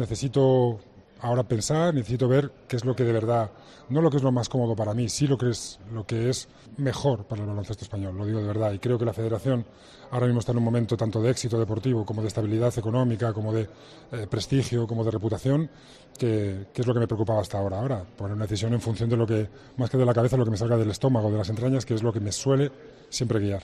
Necesito ahora pensar, necesito ver qué es lo que de verdad, no lo que es lo más cómodo para mí, sí lo que es lo que es mejor para el baloncesto español, lo digo de verdad. Y creo que la Federación ahora mismo está en un momento tanto de éxito deportivo como de estabilidad económica, como de eh, prestigio, como de reputación, que, que, es lo que me preocupaba hasta ahora. Ahora, poner una decisión en función de lo que, más que de la cabeza, lo que me salga del estómago, de las entrañas, que es lo que me suele siempre guiar.